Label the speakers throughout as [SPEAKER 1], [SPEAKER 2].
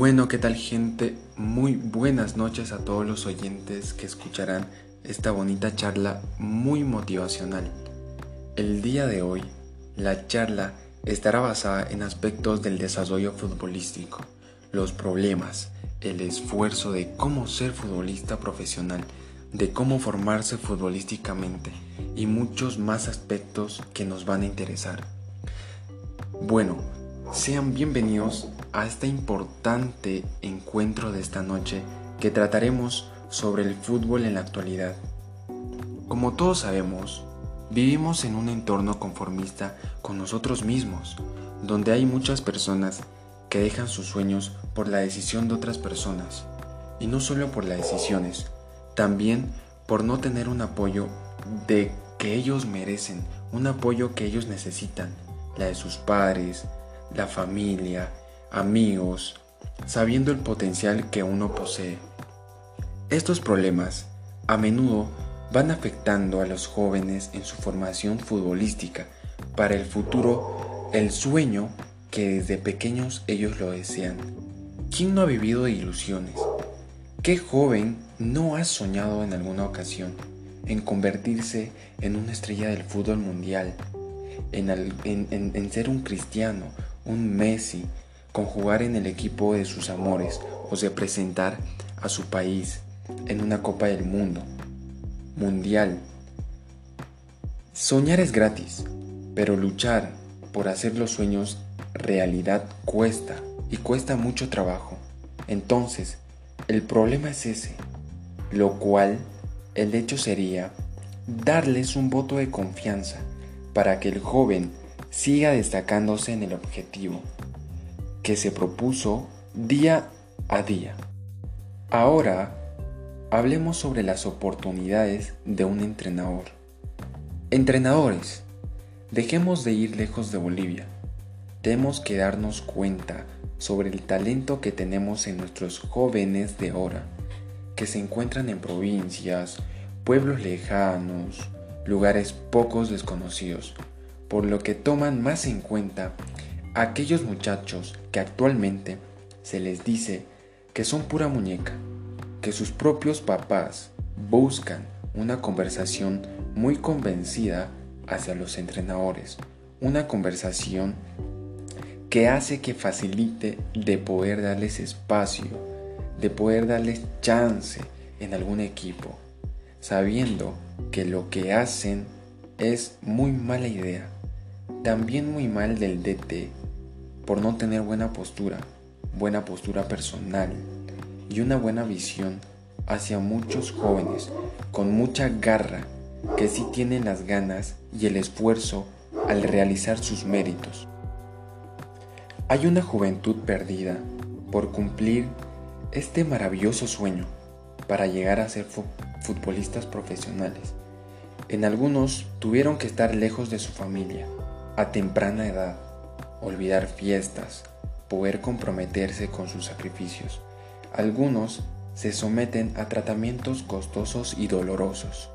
[SPEAKER 1] Bueno, ¿qué tal gente? Muy buenas noches a todos los oyentes que escucharán esta bonita charla muy motivacional. El día de hoy, la charla estará basada en aspectos del desarrollo futbolístico, los problemas, el esfuerzo de cómo ser futbolista profesional, de cómo formarse futbolísticamente y muchos más aspectos que nos van a interesar. Bueno, sean bienvenidos a este importante encuentro de esta noche que trataremos sobre el fútbol en la actualidad. Como todos sabemos, vivimos en un entorno conformista con nosotros mismos, donde hay muchas personas que dejan sus sueños por la decisión de otras personas, y no solo por las decisiones, también por no tener un apoyo de que ellos merecen, un apoyo que ellos necesitan, la de sus padres, la familia, amigos, sabiendo el potencial que uno posee. Estos problemas a menudo van afectando a los jóvenes en su formación futbolística para el futuro, el sueño que desde pequeños ellos lo desean. ¿Quién no ha vivido ilusiones? ¿Qué joven no ha soñado en alguna ocasión en convertirse en una estrella del fútbol mundial, en, en ser un cristiano un Messi con jugar en el equipo de sus amores o representar a su país en una Copa del Mundo, Mundial. Soñar es gratis, pero luchar por hacer los sueños realidad cuesta y cuesta mucho trabajo. Entonces, el problema es ese, lo cual el hecho sería darles un voto de confianza para que el joven siga destacándose en el objetivo que se propuso día a día. Ahora hablemos sobre las oportunidades de un entrenador. Entrenadores, dejemos de ir lejos de Bolivia. Tenemos que darnos cuenta sobre el talento que tenemos en nuestros jóvenes de ahora, que se encuentran en provincias, pueblos lejanos, lugares pocos desconocidos, por lo que toman más en cuenta a aquellos muchachos que actualmente se les dice que son pura muñeca, que sus propios papás buscan una conversación muy convencida hacia los entrenadores, una conversación que hace que facilite de poder darles espacio, de poder darles chance en algún equipo, sabiendo que lo que hacen es muy mala idea también muy mal del DT por no tener buena postura, buena postura personal y una buena visión hacia muchos jóvenes con mucha garra que sí tienen las ganas y el esfuerzo al realizar sus méritos. Hay una juventud perdida por cumplir este maravilloso sueño para llegar a ser futbolistas profesionales. En algunos tuvieron que estar lejos de su familia, a temprana edad, olvidar fiestas, poder comprometerse con sus sacrificios. Algunos se someten a tratamientos costosos y dolorosos.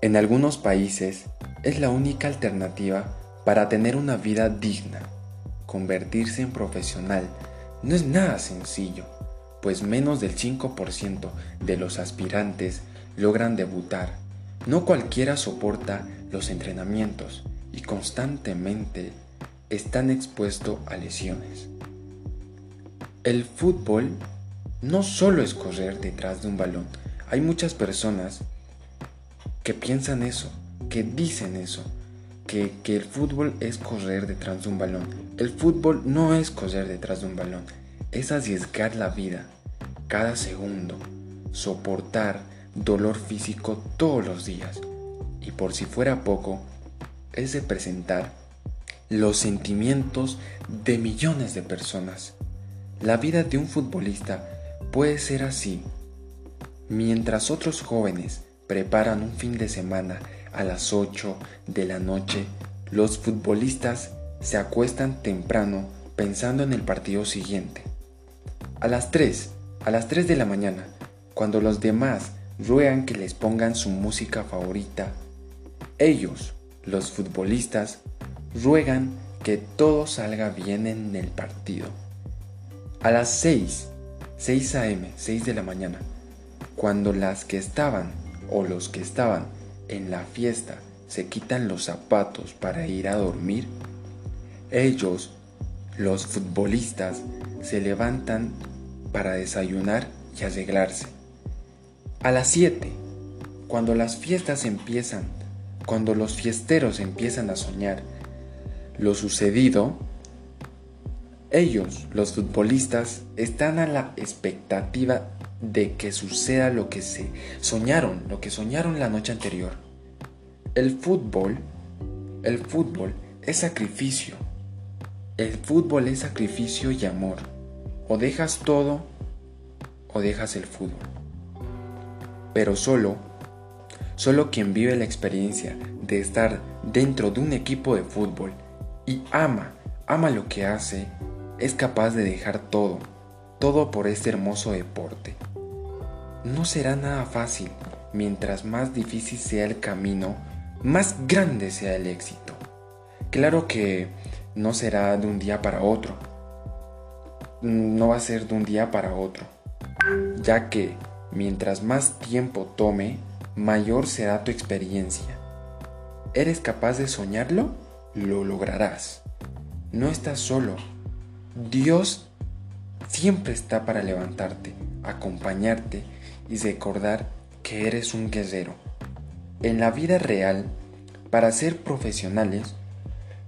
[SPEAKER 1] En algunos países es la única alternativa para tener una vida digna. Convertirse en profesional no es nada sencillo, pues menos del 5% de los aspirantes logran debutar. No cualquiera soporta los entrenamientos, y constantemente están expuestos a lesiones. El fútbol no solo es correr detrás de un balón. Hay muchas personas que piensan eso, que dicen eso, que, que, el fútbol es correr detrás de un balón. El fútbol no es correr detrás de un balón, es arriesgar la vida cada segundo, soportar dolor físico todos los días. Y por si fuera poco, es representar los sentimientos de millones de personas. La vida de un futbolista puede ser así. Mientras otros jóvenes preparan un fin de semana a las 8 de la noche, los futbolistas se acuestan temprano pensando en el partido siguiente. A las 3, a las 3 de la mañana, cuando los demás ruegan que les pongan su música favorita, ellos los futbolistas ruegan que todo salga bien en el partido. A las 6, 6 a.m., 6 de la mañana, cuando las que estaban o los que estaban en la fiesta se quitan los zapatos para ir a dormir, ellos, los futbolistas, se levantan para desayunar y arreglarse. A las 7, cuando las fiestas empiezan, cuando los fiesteros empiezan a soñar lo sucedido, ellos, los futbolistas, están a la expectativa de que suceda lo que se soñaron, lo que soñaron la noche anterior. El fútbol, el fútbol es sacrificio. El fútbol es sacrificio y amor. O dejas todo o dejas el fútbol. Pero solo, solo quien vive la experiencia de estar dentro de un equipo de fútbol y ama, ama lo que hace, es capaz de dejar todo, todo por este hermoso deporte. No será nada fácil, mientras más difícil sea el camino, más grande sea el éxito. Claro que no será de un día para otro, no va a ser de un día para otro, ya que mientras más tiempo tome, mayor será tu experiencia. ¿Eres capaz de soñarlo? Lo lograrás. No estás solo. Dios siempre está para levantarte, acompañarte y recordar que eres un guerrero. En la vida real, para ser profesionales,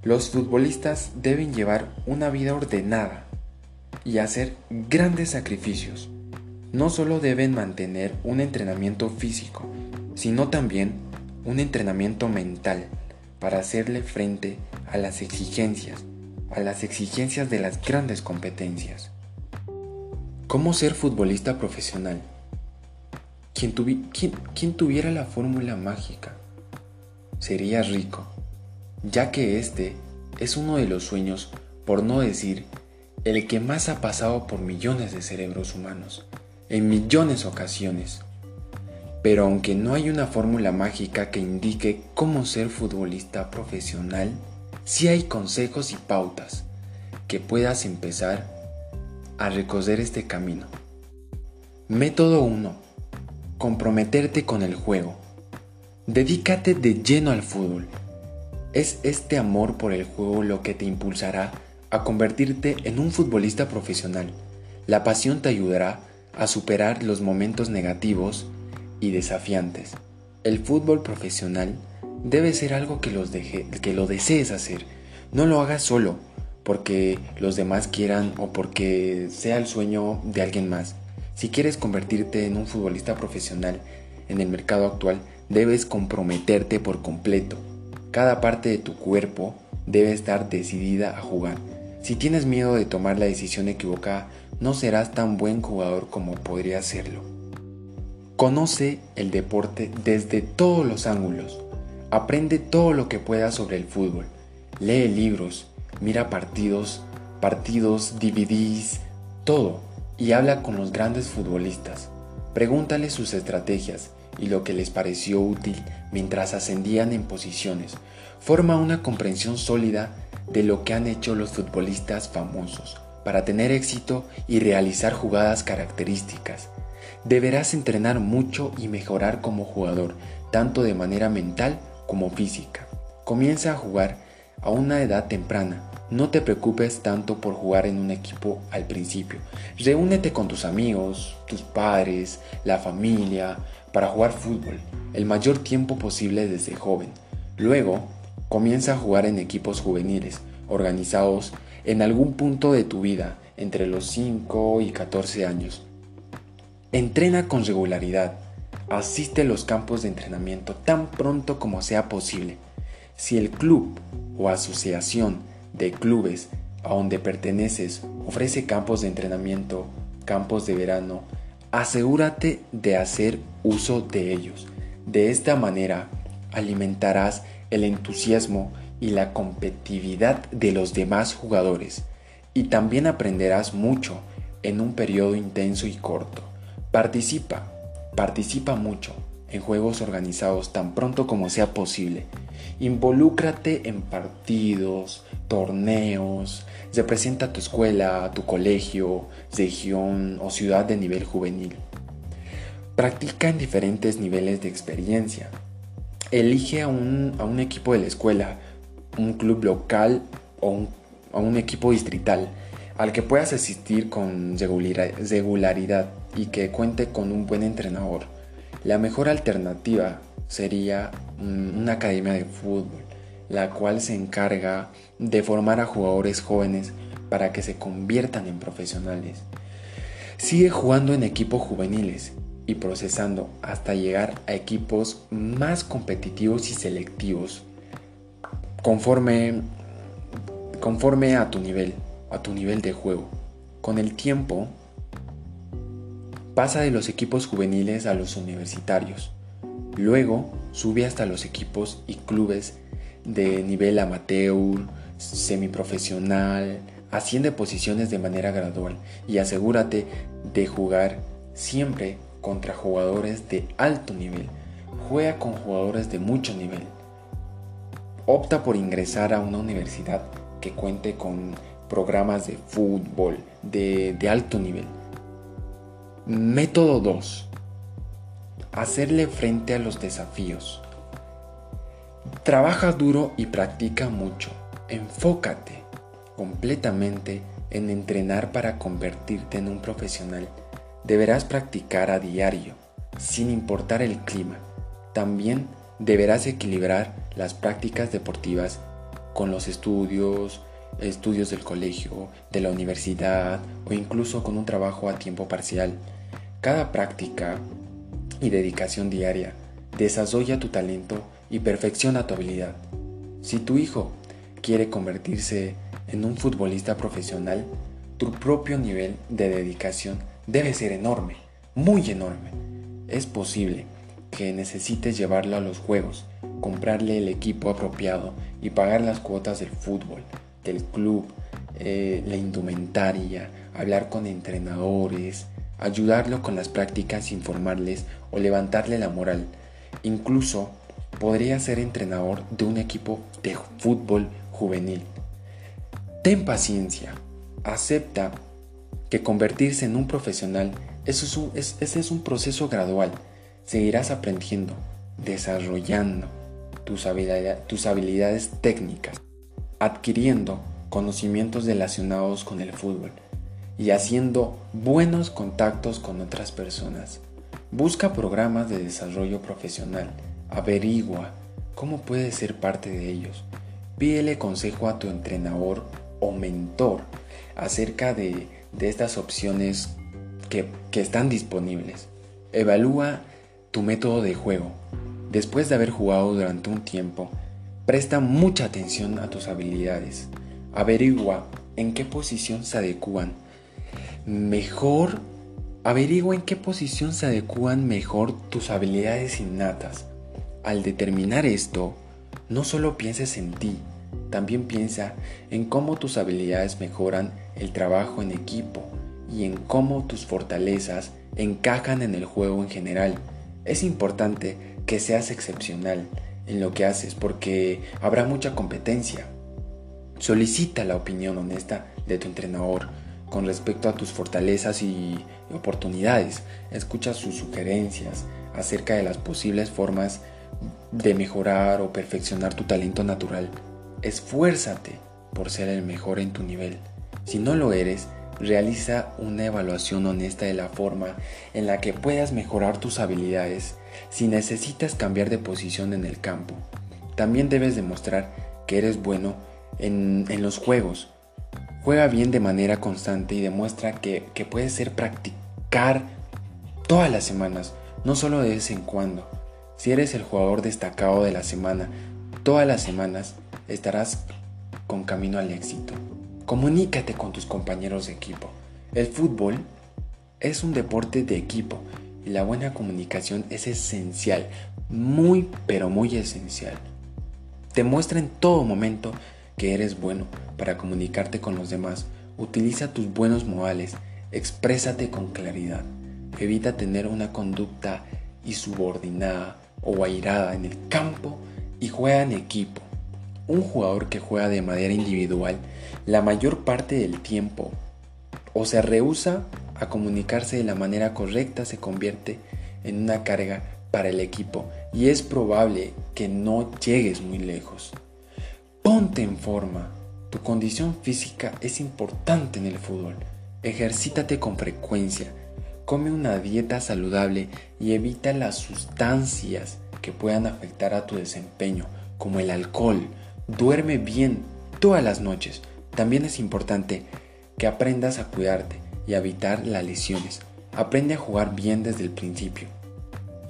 [SPEAKER 1] los futbolistas deben llevar una vida ordenada y hacer grandes sacrificios. No solo deben mantener un entrenamiento físico, sino también un entrenamiento mental para hacerle frente a las exigencias, a las exigencias de las grandes competencias. ¿Cómo ser futbolista profesional? Quien, tuviera la fórmula mágica sería rico, ya que este es uno de los sueños, por no decir, el que más ha pasado por millones de cerebros humanos, en millones de ocasiones. Pero aunque no hay una fórmula mágica que indique cómo ser futbolista profesional, sí hay consejos y pautas que puedas empezar a recorrer este camino. Método 1. Comprometerte con el juego. Dedícate de lleno al fútbol. Es este amor por el juego lo que te impulsará a convertirte en un futbolista profesional. La pasión te ayudará a superar los momentos negativos y desafiantes. El fútbol profesional debe ser algo que, los que lo desees hacer. No lo hagas solo porque los demás quieran o porque sea el sueño de alguien más. Si quieres convertirte en un futbolista profesional en el mercado actual, debes comprometerte por completo. Cada parte de tu cuerpo debe estar decidida a jugar. Si tienes miedo de tomar la decisión equivocada, no serás tan buen jugador como podría serlo. Conoce el deporte desde todos los ángulos. Aprende todo lo que puedas sobre el fútbol. Lee libros, mira partidos, partidos, DVDs, todo, y habla con los grandes futbolistas. Pregúntale sus estrategias y lo que les pareció útil mientras ascendían en posiciones. Forma una comprensión sólida de lo que han hecho los futbolistas famosos para tener éxito y realizar jugadas características. Deberás entrenar mucho y mejorar como jugador, tanto de manera mental como física. Comienza a jugar a una edad temprana. No te preocupes tanto por jugar en un equipo al principio. Reúnete con tus amigos, tus padres, la familia, para jugar fútbol el mayor tiempo posible desde joven. Luego, comienza a jugar en equipos juveniles, organizados en algún punto de tu vida, entre los 5 y 14 años. Entrena con regularidad. Asiste a los campos de entrenamiento tan pronto como sea posible. Si el club o asociación de clubes a donde perteneces ofrece campos de entrenamiento, campos de verano, asegúrate de hacer uso de ellos. De esta manera alimentarás el entusiasmo y la competitividad de los demás jugadores y también aprenderás mucho en un periodo intenso y corto. Participa, participa mucho en juegos organizados tan pronto como sea posible. Involúcrate en partidos, torneos, representa tu escuela, tu colegio, región o ciudad de nivel juvenil. Practica en diferentes niveles de experiencia. Elige a un, a un equipo de la escuela, un club local o un, equipo distrital al que puedas asistir con regularidad y que cuente con un buen entrenador. La mejor alternativa sería una academia de fútbol, la cual se encarga de formar a jugadores jóvenes para que se conviertan en profesionales. Sigue jugando en equipos juveniles y procesando hasta llegar a equipos más competitivos y selectivos conforme, conforme a tu nivel a tu nivel de juego. Con el tiempo, pasa de los equipos juveniles a los universitarios. Luego sube hasta los equipos y clubes de nivel amateur, semiprofesional, asciende posiciones de manera gradual y asegúrate de jugar siempre contra jugadores de alto nivel. Juega con jugadores de mucho nivel. Opta por ingresar a una universidad que cuente con programas de fútbol de, alto nivel. Método 2. Hacerle frente a los desafíos. Trabaja duro y practica mucho. Enfócate completamente en entrenar para convertirte en un profesional. Deberás practicar a diario, sin importar el clima. También deberás equilibrar las prácticas deportivas con los estudios, estudios del colegio, de la universidad o incluso con un trabajo a tiempo parcial. Cada práctica y dedicación diaria desarrolla tu talento y perfecciona tu habilidad. Si tu hijo quiere convertirse en un futbolista profesional, tu propio nivel de dedicación debe ser enorme, muy enorme. Es posible que necesites llevarlo a los juegos, comprarle el equipo apropiado y pagar las cuotas del fútbol, del club, eh, la indumentaria, hablar con entrenadores, ayudarlo con las prácticas, informarles o levantarle la moral. Incluso podría ser entrenador de un equipo de fútbol juvenil. Ten paciencia, acepta que convertirse en un profesional es un proceso gradual. Seguirás aprendiendo, desarrollando tus, habilidades técnicas adquiriendo conocimientos relacionados con el fútbol y haciendo buenos contactos con otras personas. Busca programas de desarrollo profesional, averigua cómo puedes ser parte de ellos. Pídele consejo a tu entrenador o mentor acerca de, estas opciones que están disponibles. Evalúa tu método de juego. Después de haber jugado durante un tiempo, Presta mucha atención a tus habilidades. Averigua en qué posición se adecúan. Mejor, averigua en qué posición se adecúan mejor tus habilidades innatas. Al determinar esto, no solo pienses en ti, también piensa en cómo tus habilidades mejoran el trabajo en equipo y en cómo tus fortalezas encajan en el juego en general. Es importante que seas excepcional en lo que haces porque habrá mucha competencia. Solicita la opinión honesta de tu entrenador con respecto a tus fortalezas y oportunidades. Escucha sus sugerencias acerca de las posibles formas de mejorar o perfeccionar tu talento natural. Esfuérzate por ser el mejor en tu nivel. Si no lo eres, realiza una evaluación honesta de la forma en la que puedas mejorar tus habilidades si necesitas cambiar de posición en el campo. También debes demostrar que eres bueno en, los juegos. Juega bien de manera constante y demuestra que, que puedes ser practicar todas las semanas, no solo de vez en cuando. Si eres el jugador destacado de la semana, todas las semanas estarás con camino al éxito. Comunícate con tus compañeros de equipo. El fútbol es un deporte de equipo y la buena comunicación es esencial, muy pero muy esencial. Demuestra en todo momento que eres bueno para comunicarte con los demás. Utiliza tus buenos modales, exprésate con claridad. Evita tener una conducta y subordinada o airada en el campo y juega en equipo. Un jugador que juega de manera individual la mayor parte del tiempo o se rehúsa a comunicarse de la manera correcta se convierte en una carga para el equipo y es probable que no llegues muy lejos. Ponte en forma. Tu condición física es importante en el fútbol. Ejercítate con frecuencia. Come una dieta saludable y evita las sustancias que puedan afectar a tu desempeño, como el alcohol. Duerme bien todas las noches. También es importante que aprendas a cuidarte y a evitar las lesiones. Aprende a jugar bien desde el principio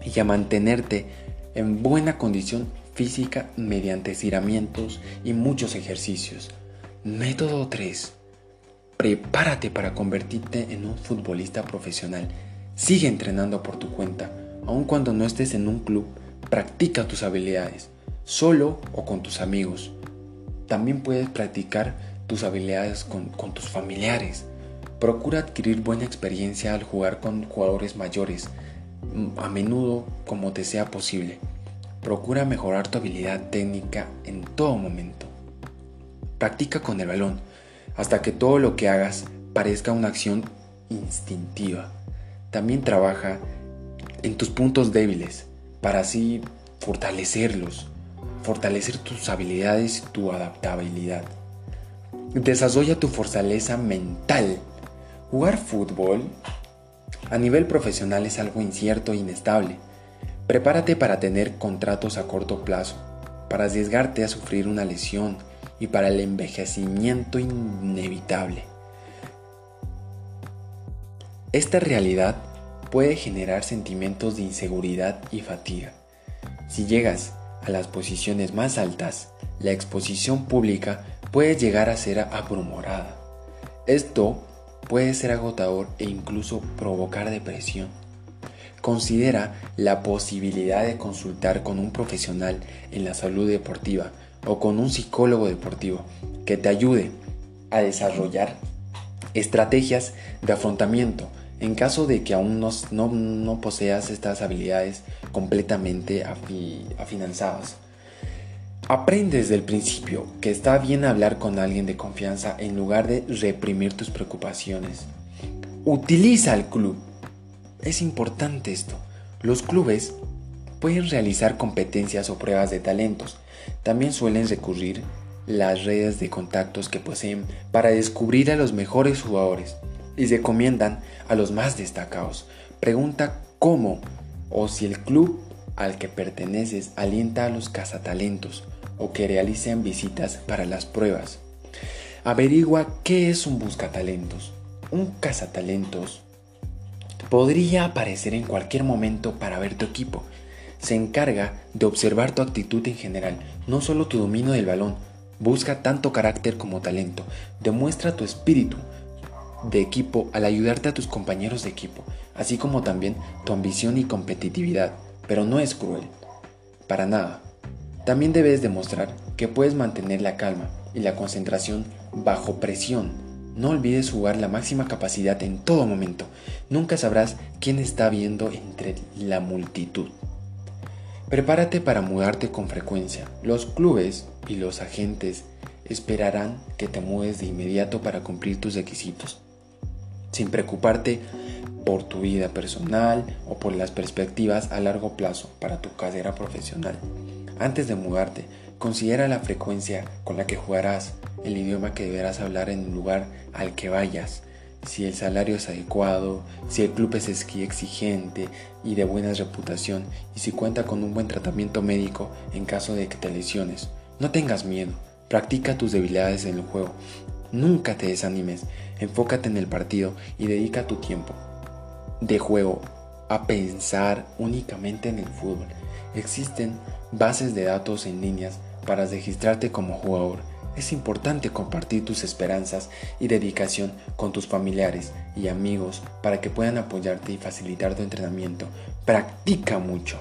[SPEAKER 1] y a mantenerte en buena condición física mediante estiramientos y muchos ejercicios. Método 3. Prepárate para convertirte en un futbolista profesional. Sigue entrenando por tu cuenta, aun cuando no estés en un club. Practica tus habilidades, solo o con tus amigos. También puedes practicar tus habilidades con, tus familiares. Procura adquirir buena experiencia al jugar con jugadores mayores, mm, a menudo como te sea posible. Procura mejorar tu habilidad técnica en todo momento. Practica con el balón hasta que todo lo que hagas parezca una acción instintiva. También trabaja en tus puntos débiles para así fortalecerlos, fortalecer tus habilidades y tu adaptabilidad. Desarrolla tu fortaleza mental. Jugar fútbol a nivel profesional es algo incierto e inestable. Prepárate para tener contratos a corto plazo, para arriesgarte a sufrir una lesión y para el envejecimiento inevitable. Esta realidad puede generar sentimientos de inseguridad y fatiga. Si llegas a las posiciones más altas, la exposición pública puede llegar a ser abrumorada. Esto puede ser agotador e incluso provocar depresión. Considera la posibilidad de consultar con un profesional en la salud deportiva o con un psicólogo deportivo que te ayude a desarrollar estrategias de afrontamiento en caso de que aún no, poseas estas habilidades completamente afinanzadas. Aprende desde el principio que está bien hablar con alguien de confianza en lugar de reprimir tus preocupaciones. Utiliza el club. Es importante esto. Los clubes pueden realizar competencias o pruebas de talentos. También suelen recurrir las redes de contactos que poseen para descubrir a los mejores jugadores y recomiendan a los más destacados. Pregunta cómo o si el club al que perteneces alienta a los cazatalentos o que realicen visitas para las pruebas. Averigua qué es un buscatalentos. Un cazatalentos podría aparecer en cualquier momento para ver tu equipo. Se encarga de observar tu actitud en general, no solo tu dominio del balón. Busca tanto carácter como talento. Demuestra tu espíritu de equipo al ayudarte a tus compañeros de equipo, así como también tu ambición y competitividad, pero no es cruel. Para nada. También debes demostrar que puedes mantener la calma y la concentración bajo presión. No olvides jugar la máxima capacidad en todo momento. Nunca sabrás quién está viendo entre la multitud. Prepárate para mudarte con frecuencia. Los clubes y los agentes esperarán que te mudes de inmediato para cumplir tus requisitos, sin preocuparte por tu vida personal o por las perspectivas a largo plazo para tu carrera profesional. Antes de mudarte, considera la frecuencia con la que jugarás, el idioma que deberás hablar en el lugar al que vayas, si el salario es adecuado, si el club es exigente y de buena reputación y si cuenta con un buen tratamiento médico en caso de que te lesiones. No tengas miedo, practica tus debilidades en el juego. Nunca te desanimes, enfócate en el partido y dedica tu tiempo de juego a pensar únicamente en el fútbol. Existen bases de datos en líneas para registrarte como jugador. Es importante compartir tus esperanzas y dedicación con tus familiares y amigos para que puedan apoyarte y facilitar tu entrenamiento. Practica mucho.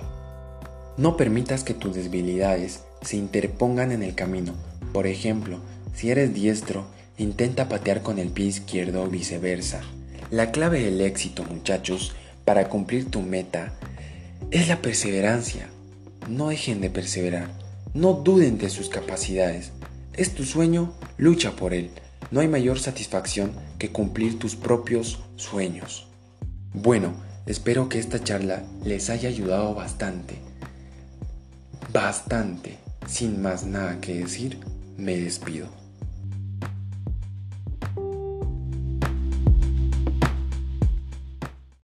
[SPEAKER 1] No permitas que tus debilidades se interpongan en el camino. Por ejemplo, si eres diestro, intenta patear con el pie izquierdo o viceversa. La clave del éxito, muchachos, para cumplir tu meta es la perseverancia. No dejen de perseverar, no duden de sus capacidades. Es tu sueño, lucha por él. No hay mayor satisfacción que cumplir tus propios sueños. Bueno, espero que esta charla les haya ayudado bastante. Bastante. Sin más nada que decir, me despido.